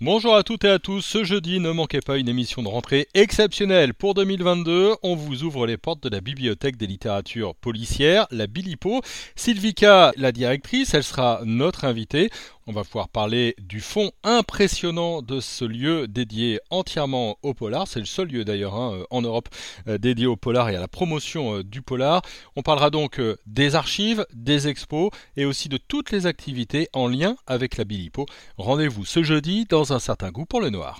Bonjour à toutes et à tous. Ce jeudi, ne manquez pas une émission de rentrée exceptionnelle pour 2022. On vous ouvre les portes de la bibliothèque des littératures policières, la Bilipo. Sylvika, la directrice, elle sera notre invitée. On va pouvoir parler du fond impressionnant de ce lieu dédié entièrement au polar. C'est le seul lieu d'ailleurs hein, en Europe euh, dédié au polar et à la promotion euh, du polar. On parlera donc euh, des archives, des expos et aussi de toutes les activités en lien avec la Bilipo. Rendez-vous ce jeudi dans un certain goût pour le noir.